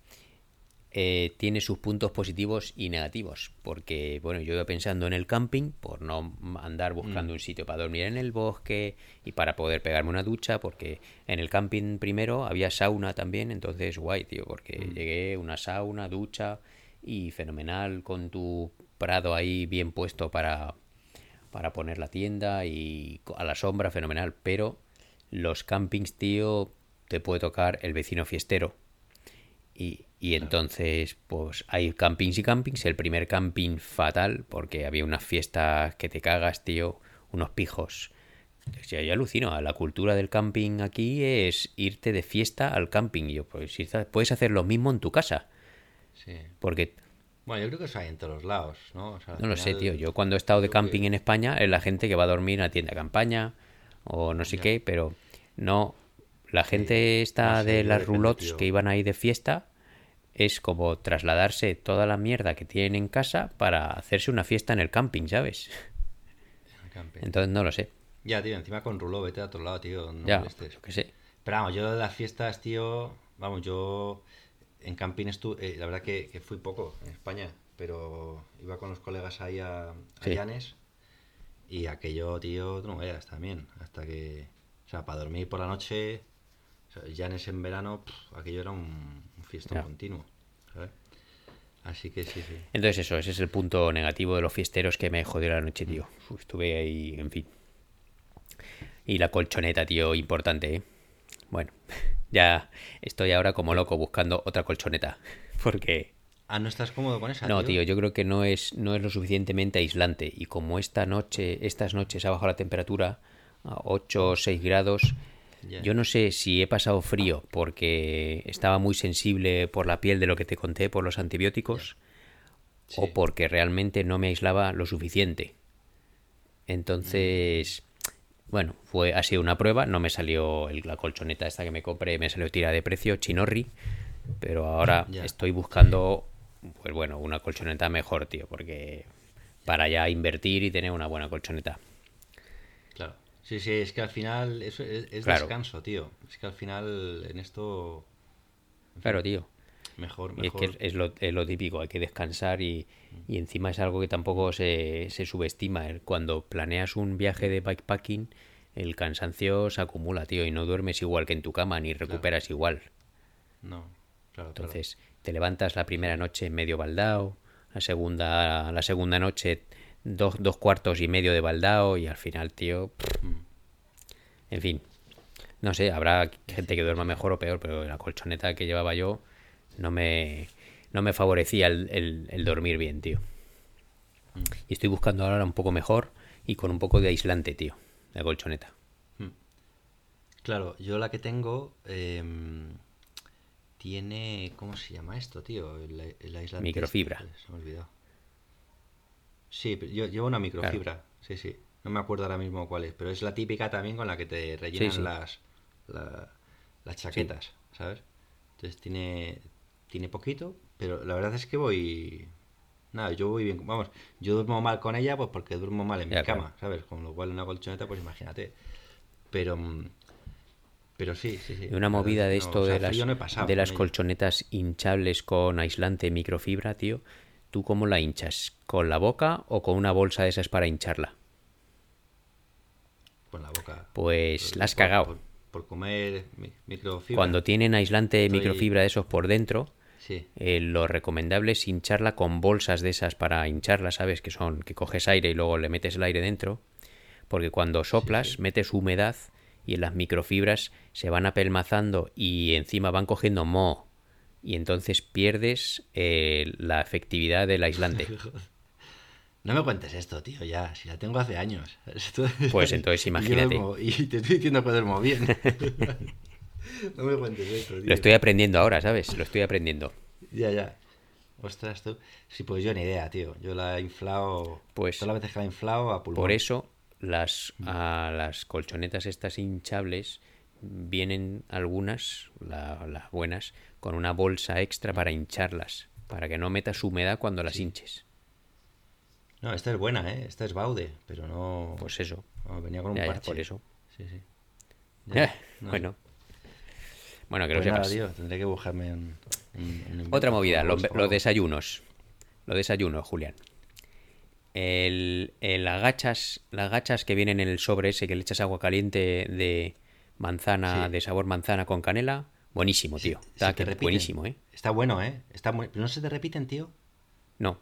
eh, tiene sus puntos positivos y negativos. Porque, bueno, yo iba pensando en el camping, por no andar buscando un sitio para dormir en el bosque y para poder pegarme una ducha, porque en el camping primero había sauna también, entonces guay, tío, porque llegué, una sauna, ducha y fenomenal con tu prado ahí bien puesto para, para poner la tienda y a la sombra, fenomenal. Pero los campings, tío, te puede tocar el vecino fiestero. Y, y entonces, pues hay campings y campings. El primer camping fatal, porque había unas fiestas que te cagas, tío, unos pijos. O sea, yo alucino, la cultura del camping aquí es irte de fiesta al camping. Y yo, pues puedes hacer lo mismo en tu casa. Sí. Porque Bueno, yo creo que eso hay en todos los lados, ¿no? O sea, al No lo sé, tío. Yo cuando he estado de que- camping en España es la gente que va a dormir en la tienda de campaña o no sé Ya. qué, pero no. La gente esta no sé, de las roulottes que iban ahí de fiesta es como trasladarse toda la mierda que tienen en casa para hacerse una fiesta en el camping, ¿sabes? el camping. Entonces no lo sé. Ya, tío, encima con Rulo, vete a otro lado, tío. No ya, yo qué sé. Pero vamos, yo de las fiestas, tío, vamos, yo en camping estuve, la verdad que, que fui poco en España, pero iba con los colegas ahí a, a Sí. Llanes y aquello, tío, tú no veas también, hasta que, o sea, para dormir por la noche, o sea, Llanes en verano, aquello era un, un fiestón continuo, ¿sabes? Así que sí, sí. Entonces eso, ese es el punto negativo de los fiesteros que me jodió la noche, tío. Uf, estuve ahí, en fin. Y la colchoneta, tío, importante, ¿eh? Bueno, ya estoy ahora como loco buscando otra colchoneta. *laughs* Porque, Ah, ¿no estás cómodo con esa, no, tío, yo creo que no es, no es lo suficientemente aislante. Y como esta noche, estas noches ha bajado la temperatura a 8 o 6 grados, yo no sé si he pasado frío porque estaba muy sensible por la piel de lo que te conté por los antibióticos o Sí. porque realmente no me aislaba lo suficiente. Entonces, bueno, fue ha sido una prueba, no me salió el- la colchoneta esta que me compré, me salió tira de precio, chinorri, pero ahora *laughs* estoy buscando, pues bueno, una colchoneta mejor, tío, porque para ya invertir y tener una buena colchoneta. Claro. Sí, sí, es que al final eso es, es Claro. descanso, tío. Es que al final en esto Claro, tío. Mejor, Y es que es, es lo, es lo típico, hay que descansar y, y encima es algo que tampoco se, se subestima. El- Cuando planeas un viaje de bikepacking, el cansancio se acumula, tío, y no duermes igual que en tu cama, ni recuperas igual. No, claro, claro. Entonces, te levantas la primera noche medio baldao, la segunda, la segunda noche dos, dos cuartos y medio de baldao, y al final, tío, pff, Mm. en fin. No sé, habrá gente que duerma mejor o peor, pero la colchoneta que llevaba yo no me, no me favorecía el, el- el dormir bien, tío. Mm. Y estoy buscando ahora un poco mejor y con un poco de aislante, tío, de colchoneta. Claro, yo la que tengo em, tiene. ¿Cómo se llama esto, tío? El, el aislante. Microfibra. este, se me olvidado. Sí, pero yo llevo una microfibra. Sí, sí. No me acuerdo ahora mismo cuál es, pero es la típica también con la que te rellenan sí. las la- las chaquetas, ¿sabes? Entonces tiene tiene poquito, pero la verdad es que voy nada, yo voy bien, vamos, yo duermo mal con ella pues porque duermo mal en Ya, mi cama. ¿sabes? Con lo cual una colchoneta pues imagínate. Pero pero sí, sí, sí. Una movida de no, esto o sea, de las, no pasado de las colchonetas hinchables con aislante microfibra, tío. ¿Tú cómo la hinchas? ¿Con la boca o con una bolsa de esas para hincharla? con la boca. Pues Por- la has por- cagado. Por, por comer mi- microfibra. Cuando tienen aislante Estoy- microfibra de esos por dentro, Sí. eh, lo recomendable es hincharla con bolsas de esas para hincharla, ¿sabes? Que son que coges aire y luego le metes el aire dentro. Porque cuando soplas, metes humedad y en las microfibras se van apelmazando y encima van cogiendo moho. Y entonces pierdes eh, la efectividad del aislante. *laughs* No me cuentes esto, tío, ya. Si la tengo hace años. *laughs* Pues entonces y yo imagínate. Y te estoy diciendo que duermo bien. *laughs* no me cuentes esto, tío. Lo estoy aprendiendo ahora, ¿sabes? Lo estoy aprendiendo. Ya, ya. Ostras, tú. Sí, pues yo ni idea, tío. Yo la he inflado. Pues- Todas las veces que la he inflado a pulmón. Por eso las, a las colchonetas estas hinchables vienen algunas, la- las buenas, con una bolsa extra para hincharlas, para que no metas humedad cuando las hinches. No, esta es buena, ¿eh? Esta es Baude, pero no. Pues eso. no, venía con un Ya, ya, por eso. Sí, sí. *laughs* Eh, no. bueno. Bueno, que Pues lo nada, sepas. tío, tendré que buscarme un. un- un invento Otra movida, los desayunos. Los desayunos, Julián. El, el agachas, las gachas que vienen en el sobre ese que le echas agua caliente de manzana, Sí. de sabor manzana con canela, buenísimo, tío. Está que- buenísimo, ¿eh? Está bueno, ¿eh? Está muy... Pero no se te repiten, tío. No,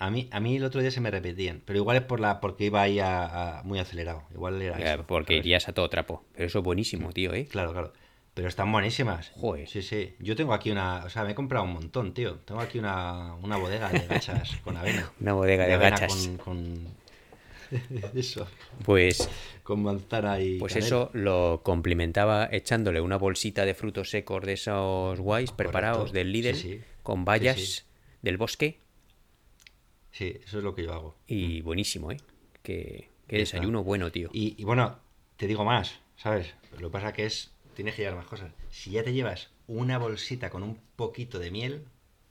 A mí, a mí el otro día se me repetían, pero igual es por la porque iba ahí a, a- muy acelerado. Igual era eh, eso, porque irías a todo trapo. Pero eso es buenísimo, tío, ¿eh? Claro, claro. Pero están buenísimas. Joder. Sí, sí. Yo tengo aquí una... O sea, me he comprado un montón, tío. Tengo aquí una, una bodega de gachas con avena. *laughs* Una bodega de avena gachas. Con, con- *laughs* eso. Pues, Con manzana y pues canela. eso lo complementaba echándole una bolsita de frutos secos de esos guays preparados del Lidl Sí, sí. con bayas sí. del bosque Sí, eso es lo que yo hago. y buenísimo, ¿eh? Ya está. desayuno bueno, tío. Y, y bueno, te digo más, ¿sabes? Lo que pasa que es, tienes que llevar más cosas. Si ya te llevas una bolsita con un poquito de miel,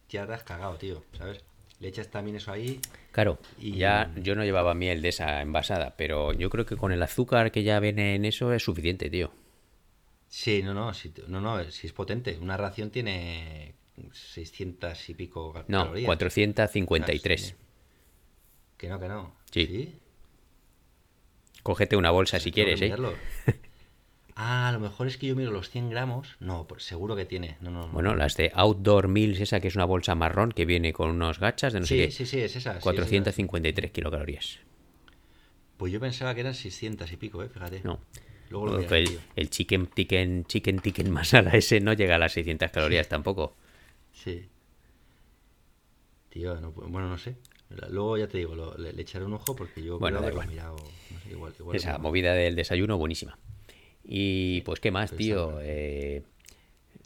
ya te has cagado, tío, ¿sabes? Le echas también eso ahí. Claro, Y- ya yo no llevaba miel de esa envasada, pero yo creo que con el azúcar que ya viene en eso es suficiente, tío. Sí, no, no, sí, no, no, sí es potente. Una ración tiene 600 y pico No, calorías. 453. Claro, Que no, que no. Sí. Cógete una bolsa si Tengo que quieres, ¿eh? *laughs* Ah, a lo mejor es que yo miro los 100 gramos. No, pues seguro que tiene. No, no, no. Bueno, las de Outdoor Meals, esa que es una bolsa marrón que viene con unos gachas de no sé sí, qué. sí, sí, es esa. sí, es esa. 453 kilocalorías. Pues yo pensaba que eran 600 y pico, eh, fíjate. No. Luego lo el, tío. el chicken chicken chicken chicken masala ese no llega a las 600 calorías tampoco. Sí. Tío, bueno, no sé. Luego ya te digo, lo- le, le echaré un ojo porque yo Bueno, creo haberlo igual. mirado. No sé, igual, igual Esa movida del desayuno buenísima. Y pues qué más, tío. Eh,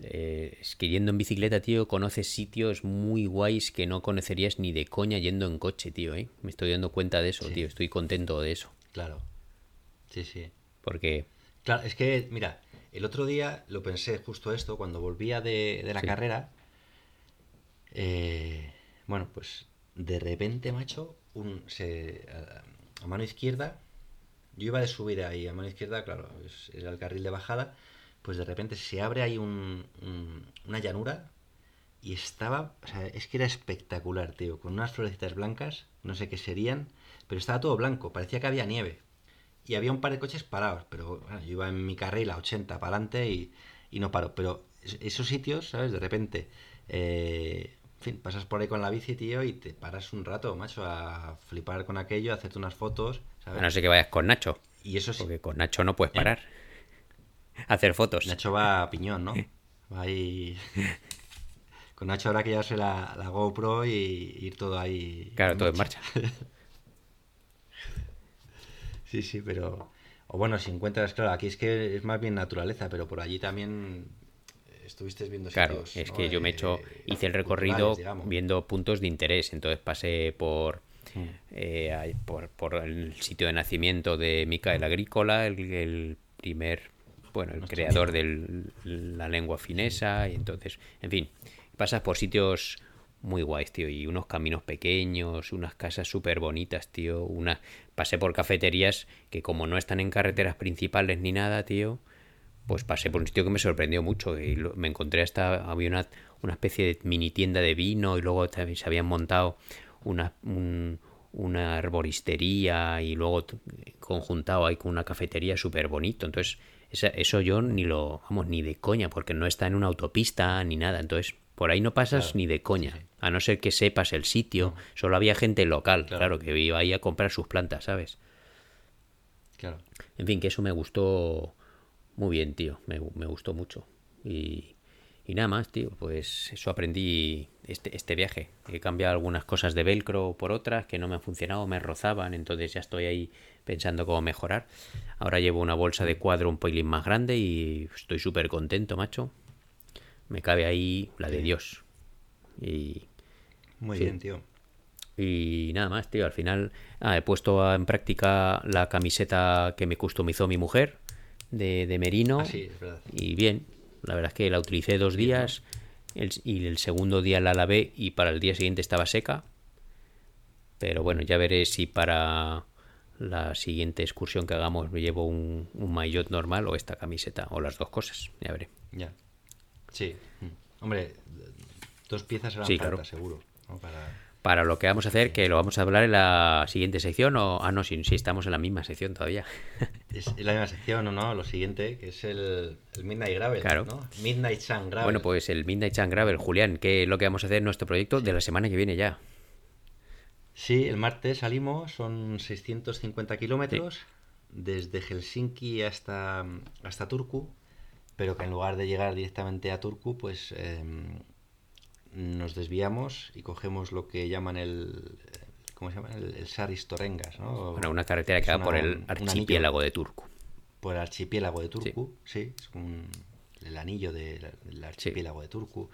eh, es que yendo en bicicleta, tío, conoces sitios muy guays que no conocerías ni de coña yendo en coche, tío, ¿eh? Me estoy dando cuenta de eso, Sí. tío. Estoy contento de eso. Claro. Sí, sí. Porque, Claro, es que, mira, el otro día lo pensé justo esto, cuando volvía de, de la Sí. carrera. eh, bueno, pues de repente, macho, un, se, a, a mano izquierda, yo iba de subida ahí, a mano izquierda, claro, era el carril de bajada, pues de repente se abre ahí un, un- una llanura y estaba, o sea, es que era espectacular, tío, con unas florecitas blancas, no sé qué serían, pero estaba todo blanco, parecía que había nieve. Y había un par de coches parados, pero bueno, yo iba en mi carril a 80 para adelante y, y no paro. Pero es- esos sitios, ¿sabes? De repente, eh, en fin, pasas por ahí con la bici, tío, y te paras un rato, macho, a flipar con aquello, a hacerte unas fotos, ¿sabes? a no ser que vayas con Nacho. Y eso sí, Porque con Nacho no puedes parar. *laughs* Hacer fotos. Nacho va a piñón, ¿no? Va ahí... *laughs* Con Nacho habrá que llevarse la, la GoPro y ir todo ahí... Claro, todo en marcha. *laughs* Sí, sí, pero... O bueno, si encuentras, claro, aquí es que es más bien naturaleza, pero por allí también eh, estuviste viendo Claro, sitios, es ¿no? que yo me he Eh, hecho, hice el recorrido digamos. viendo puntos de interés, entonces pasé por. Eh, por, por el sitio de nacimiento de Micael Agrícola, el, el primer, bueno, el creador de la lengua finesa, y entonces, en fin, pasas por sitios muy guays, tío, y unos caminos pequeños, unas casas súper bonitas, tío, una... pasé por cafeterías que como no están en carreteras principales ni nada, tío, pues pasé por un sitio que me sorprendió mucho y lo- me encontré hasta había una, una especie de mini tienda de vino y luego también se habían montado una un- una arboristería y luego conjuntado ahí con una cafetería súper bonito entonces eso yo ni lo vamos ni de coña porque no está en una autopista ni nada entonces por ahí no pasas Claro, ni de coña a no ser que sepas el sitio solo había gente local Claro. claro que iba ahí a comprar sus plantas sabes Claro. en fin, que eso me gustó muy bien, tío. Me, me gustó mucho. Y, y nada más, tío. Pues eso aprendí este, este viaje. He cambiado algunas cosas de velcro por otras que no me han funcionado, me rozaban. Entonces ya estoy ahí pensando cómo mejorar. Ahora llevo una bolsa de cuadro un pelín más grande y estoy súper contento, macho. Me cabe ahí la de Sí. Dios. Y, Muy Sí. bien, tío. y nada más, tío. Al final ah, he puesto en práctica la camiseta que me customizó mi mujer de, de merino. Ah, sí, es verdad. Y bien, la verdad es que la utilicé dos días el- y el segundo día la lavé y para el día siguiente estaba seca. Pero bueno, ya veré si para la siguiente excursión que hagamos me llevo un, un maillot normal o esta camiseta o las dos cosas. Ya veré. Ya. Sí. Hombre, dos piezas eran Sí, falta, claro. seguro. ¿no? Para... Para lo que vamos a hacer, que lo vamos a hablar en la siguiente sección o... Ah, no, si, si estamos en la misma sección todavía. *laughs* Es la misma sección, ¿o no? Lo siguiente, que es el, el Midnight Gravel, Claro. ¿no? Midnight Sun Gravel. Bueno, pues el Midnight Sun Gravel, Julián, ¿qué es lo que vamos a hacer en nuestro proyecto de la semana que viene ya? Sí, el martes salimos, son 650 kilómetros, desde Helsinki hasta, hasta Turku, pero que en lugar de llegar directamente a Turku, pues em, nos desviamos y cogemos lo que llaman el... ¿Cómo se llama? El, el Saaristorengas, ¿no? Bueno, una carretera que va una- por el archipiélago de Turku. por el archipiélago de Turku, sí, es un- el anillo de del archipiélago de Turku.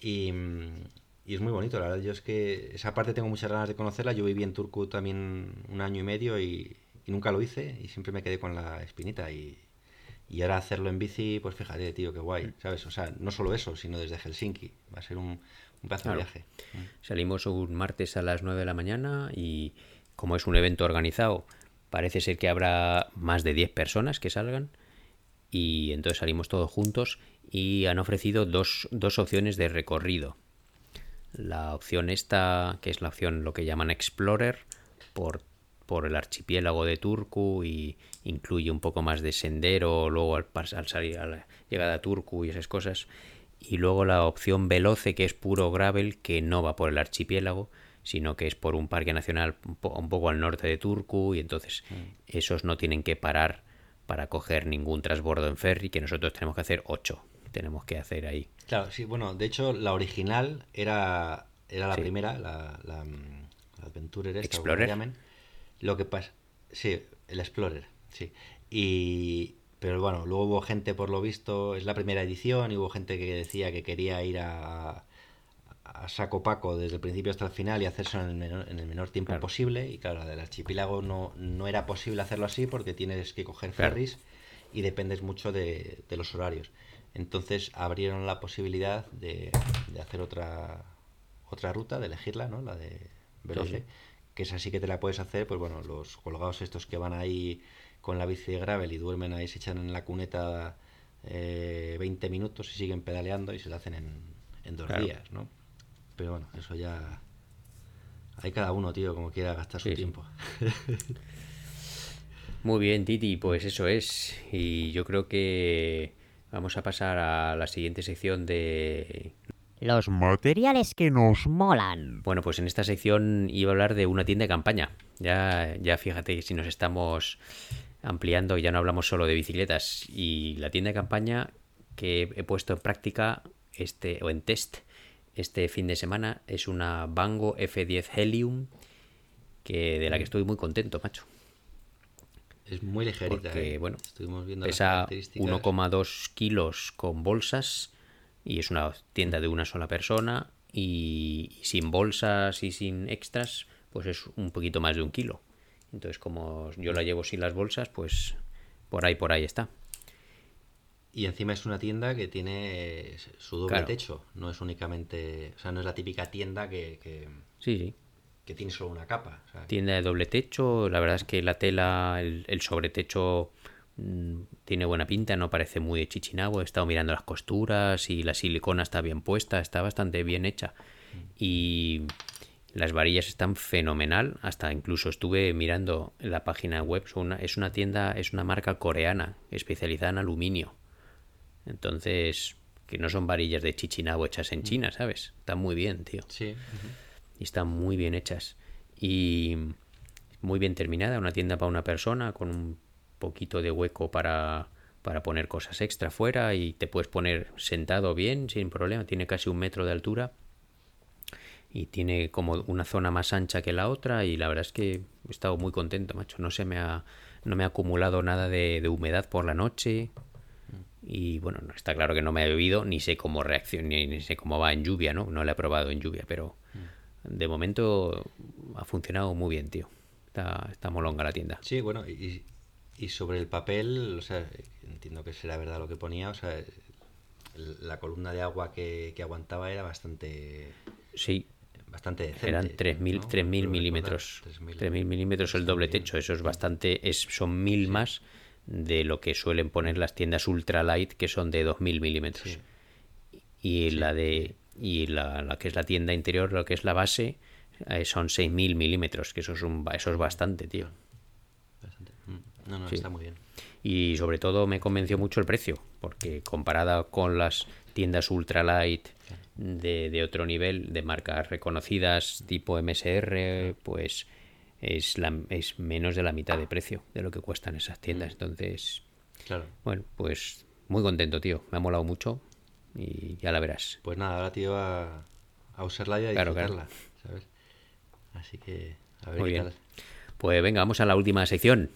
Y, mm, y es muy bonito, la verdad. Yo es que esa parte tengo muchas ganas de conocerla. Yo viví en Turku también un año y medio y, y nunca lo hice y siempre me quedé con la espinita. Y, y ahora hacerlo en bici, pues fíjate, tío, qué guay, ¿sabes? O sea, no solo eso, sino desde Helsinki. Va a ser un, Un pedazo Claro. de viaje. Salimos un martes a las 9 de la mañana y como es un evento organizado, parece ser que habrá más de 10 personas que salgan y entonces salimos todos juntos y han ofrecido dos, dos opciones de recorrido. La opción esta, que es la opción lo que llaman Explorer, por, por el archipiélago de Turku y incluye un poco más de sendero luego al, al salir a la llegada a Turku y esas cosas. Y luego la opción Veloce, que es puro gravel, que no va por el archipiélago, sino que es por un parque nacional un, po- un poco al norte de Turku y entonces esos no tienen que parar para coger ningún transbordo en ferry, que nosotros tenemos que hacer 8. Tenemos que hacer ahí. Claro, sí, bueno, de hecho la original era, era la Sí. primera, la, la, mm, la Adventurer esta, Explorer. Lo que pasa, sí, el Explorer, sí. Y, pero bueno, luego hubo gente, por lo visto, es la primera edición, y hubo gente que decía que quería ir a, a saco paco desde el principio hasta el final y hacerse en el menor, en el menor tiempo Claro. posible. Y claro, la del archipiélago no, no era posible hacerlo así porque tienes que coger Claro. ferries y dependes mucho de, de los horarios. Entonces abrieron la posibilidad de, de hacer otra otra ruta, de elegirla, ¿no? La de Veloce, sí. que es así que te la puedes hacer, pues bueno, los colgados estos que van ahí con la bici de gravel y duermen ahí, se echan en la cuneta eh, 20 minutos y siguen pedaleando y se la hacen en, en dos Claro. días, ¿no? Pero bueno, eso ya... Hay cada uno, tío, como quiera gastar su Sí, sí. tiempo. *laughs* Muy bien, Titi, pues eso es. Y yo creo que vamos a pasar a la siguiente sección de... Los materiales que nos molan. Bueno, pues en esta sección iba a hablar de una tienda de campaña. Ya, ya fíjate que si nos estamos ampliando, ya no hablamos solo de bicicletas. Y la tienda de campaña que he puesto en práctica este, o en test este fin de semana es una Bango F10 Helium que de la que estoy muy contento, macho. Es muy ligerita, Porque, ¿eh? bueno, Estuvimos viendo Pesa características. 1,2 kilos con bolsas y es una tienda de una sola persona y, y sin bolsas y sin extras pues es un poquito más de un kilo. Entonces como yo la llevo sin las bolsas pues por ahí por ahí está. Y encima es una tienda que tiene su doble Claro. techo. No es únicamente. O sea, no es la típica tienda que, que, Sí, sí. que tiene solo una capa. o sea, Tienda de doble techo, la verdad es que la tela, el, el sobretecho mm, tiene buena pinta, no parece muy de chichinabo. He estado mirando las costuras y la silicona está bien puesta, está bastante bien hecha. Y las varillas están fenomenal. Hasta incluso estuve mirando en la página web. una- es una tienda, es una marca coreana especializada en aluminio. Entonces, que no son varillas de chichinabo hechas en China, ¿sabes? Están muy bien, tío Sí. y están muy bien hechas y muy bien terminada una tienda para una persona con un poquito de hueco para para poner cosas extra fuera y te puedes poner sentado bien sin problema tiene casi un metro de altura y tiene como una zona más ancha que la otra y la verdad es que he estado muy contento macho no se me ha no me ha acumulado nada de, de humedad por la noche y bueno, no está claro que no me he bebido, ni sé cómo reacciona, ni, ni sé cómo va en lluvia, ¿no? No la he probado en lluvia, pero de momento ha funcionado muy bien, tío. Está, está molonga la tienda. Sí, bueno, y, y sobre el papel, o sea, entiendo que será verdad lo que ponía, o sea, la columna de agua que, que aguantaba era bastante Sí, bastante decente. eran 3.000 ¿no? 3.000 Creo recordar, milímetros. 3.000. 3.000 milímetros el doble techo, eso es bastante, es, son mil más de lo que suelen poner las tiendas ultralight, que son de 2.000 milímetros. Sí. y la de y la, la que es la tienda interior lo que es la base eh, son 6000 milímetros que eso es un eso es bastante tío Bastante. Mm. No, no, está muy bien. y sobre todo me convenció mucho el precio porque comparada con las tiendas ultralight de, de otro nivel de marcas reconocidas tipo MSR pues es la es menos de la mitad de precio de lo que cuestan esas tiendas entonces Claro. bueno pues muy contento tío me ha molado mucho y ya la verás Pues nada, ahora te iba a, a usarla y a Claro, claro. disfrutarla, ¿sabes? Así que, a ver Muy qué bien. tal. Pues venga, vamos a la última sección.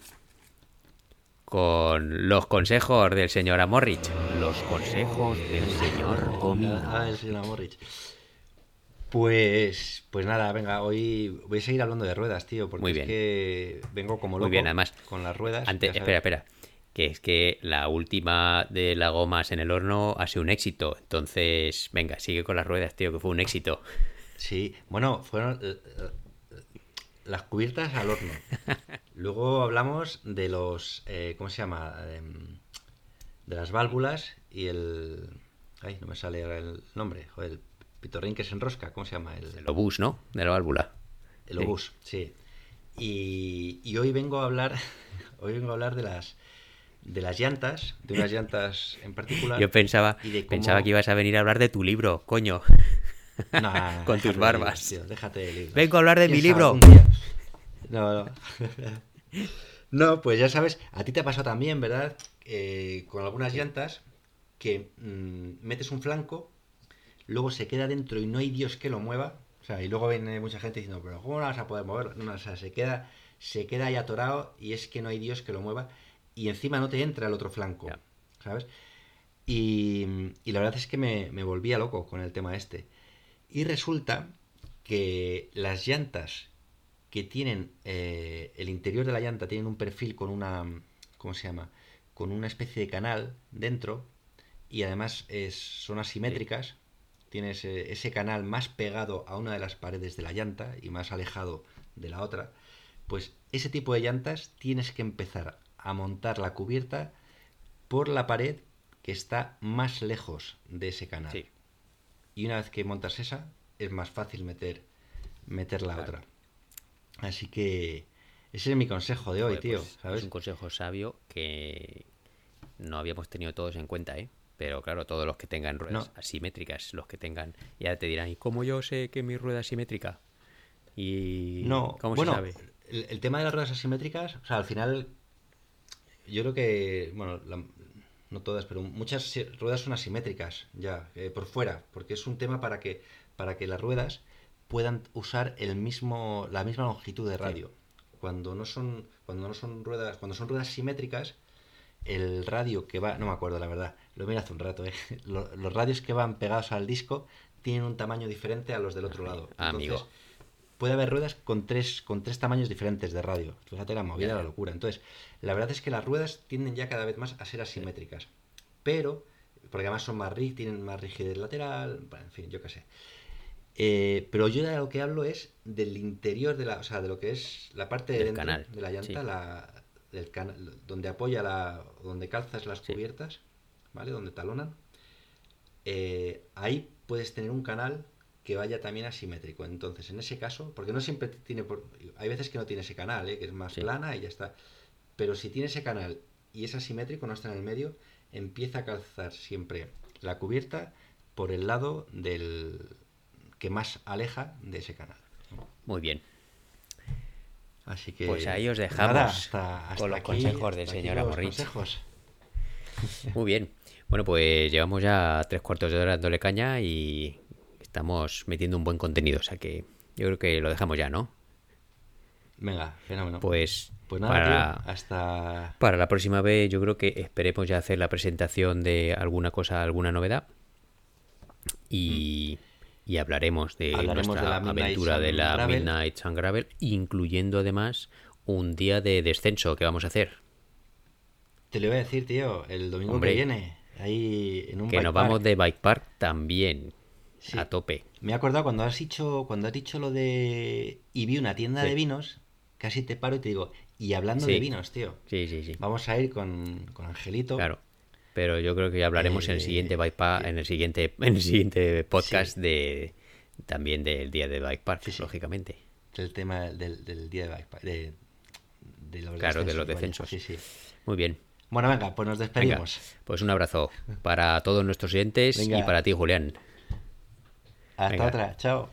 Con los consejos del señor Amorrich. Los consejos del señor Comino. Ah, el señor Amorrich. Pues, pues nada, venga, hoy voy a seguir hablando de ruedas, tío, porque Muy es que vengo como Muy loco bien, además, con las ruedas. Antes, espera, espera. que es que la última de las gomas en el horno ha sido un éxito. Entonces, venga, sigue con las ruedas, tío, que fue un éxito. Sí, bueno, fueron eh, eh, las cubiertas al horno. *laughs* Luego hablamos de los, eh, ¿cómo se llama? Em, de las válvulas y el... Ay, no me sale ahora el nombre. Joder, el pitorrín que se enrosca, ¿cómo se llama? El, El obús, ¿no? De la válvula. El Sí. obús, sí. Y, y hoy vengo a hablar, *laughs* hoy vengo a hablar de las de las llantas, de unas llantas en particular. *laughs* Yo pensaba, y de cómo- pensaba que ibas a venir a hablar de tu libro, coño. *laughs* Con tus de barbas. libros, tío, déjate de libros. Vengo a hablar de ¿Quién mi libro. No, no. *laughs* No, pues ya sabes, a ti te ha pasado también, ¿verdad? Eh, con algunas llantas que mm, metes un flanco, luego se queda dentro y no hay Dios que lo mueva. O sea, y luego viene mucha gente diciendo, pero ¿cómo no vas a poder moverlo? No, o sea, se queda, se queda ahí atorado y es que no hay Dios que lo mueva. Y encima no te entra el otro flanco. ¿sabes? Y, y la verdad es que me, me volvía loco con el tema este. Y resulta que las llantas que tienen eh, el interior de la llanta tienen un perfil con una ¿cómo se llama? con una especie de canal dentro y además es- son asimétricas tienes eh, ese canal más pegado a una de las paredes de la llanta y más alejado de la otra pues ese tipo de llantas tienes que empezar a montar la cubierta por la pared que está más lejos de ese canal. Y una vez que montas esa es más fácil meter meter la Claro. otra así que ese es mi consejo de hoy tío pues, ¿sabes? Es un consejo sabio que no habíamos tenido todos en cuenta, ¿eh? Pero claro, todos los que tengan ruedas No. asimétricas, los que tengan, ya te dirán, ¿y cómo yo sé que mi rueda es simétrica? ¿Y no cómo bueno se sabe? El, el tema de las ruedas asimétricas o sea al final yo creo que bueno la- no todas pero muchas ruedas son asimétricas ya eh, por fuera porque es un tema para que para que las ruedas puedan usar el mismo la misma longitud de radio cuando no son cuando no son ruedas cuando son ruedas simétricas el radio que va no me acuerdo la verdad lo miré hace un rato ¿eh? *laughs* Lo- los radios que van pegados al disco tienen un tamaño diferente a los del otro lado Ah, amigo. Puede haber ruedas con tres, con tres tamaños diferentes de radio. Fíjate la movida, la locura. Entonces, la verdad es que las ruedas tienden ya cada vez más a ser asimétricas. Pero, porque además son más tienen más rigidez lateral, bueno, en fin, yo qué sé. Eh, pero yo de lo que hablo es del interior de la, o sea, de lo que es la parte de Del dentro canal, de la llanta, sí. la, del canal, donde apoya la, donde calzas las Sí. cubiertas, ¿vale? Donde talonan. Eh, ahí puedes tener un canal que vaya también asimétrico. Entonces, en ese caso, porque no siempre tiene por, hay veces que no tiene ese canal, ¿eh? que es más Sí. plana y ya está. Pero si tiene ese canal y es asimétrico, no está en el medio, empieza a calzar siempre la cubierta por el lado del que más aleja de ese canal. Muy bien. Así que Pues ahí os dejamos nada, hasta- hasta con los aquí- consejos del hasta aquí señor los Amorrich. consejos. Muy bien. Bueno, pues llevamos ya tres cuartos de hora dándole caña y estamos metiendo un buen contenido. O sea que yo creo que lo dejamos ya, ¿no? Venga, fenómeno. Pues, Pues nada, para, tío, hasta para la próxima vez yo creo que esperemos ya hacer la presentación de alguna cosa, alguna novedad. Y, y hablaremos de Hablaremos nuestra de aventura de la Gravel. Midnight Sun Gravel, incluyendo además un día de descenso que vamos a hacer. Te lo iba a decir, tío, el domingo Hombre. que viene, ahí en un Que bike nos vamos de Bike Park también, Sí. a tope. Me he acordado cuando has dicho, cuando has dicho lo de y vi una tienda Sí. de vinos, casi te paro y te digo, y hablando Sí. de vinos, tío, Sí, sí, sí. vamos a ir con, con Angelito. Claro. Pero yo creo que ya hablaremos en el Eh, siguiente Bike Park, en el siguiente, en el siguiente podcast de también del día de Bike Park, lógicamente. del tema del, del día de bike park, de, de los Claro, de los vaya. descensos. Sí, sí. Muy bien. Bueno, venga, pues nos Venga, despedimos. pues un abrazo para todos nuestros oyentes y para ti, Julián. Hasta venga. otra, chao.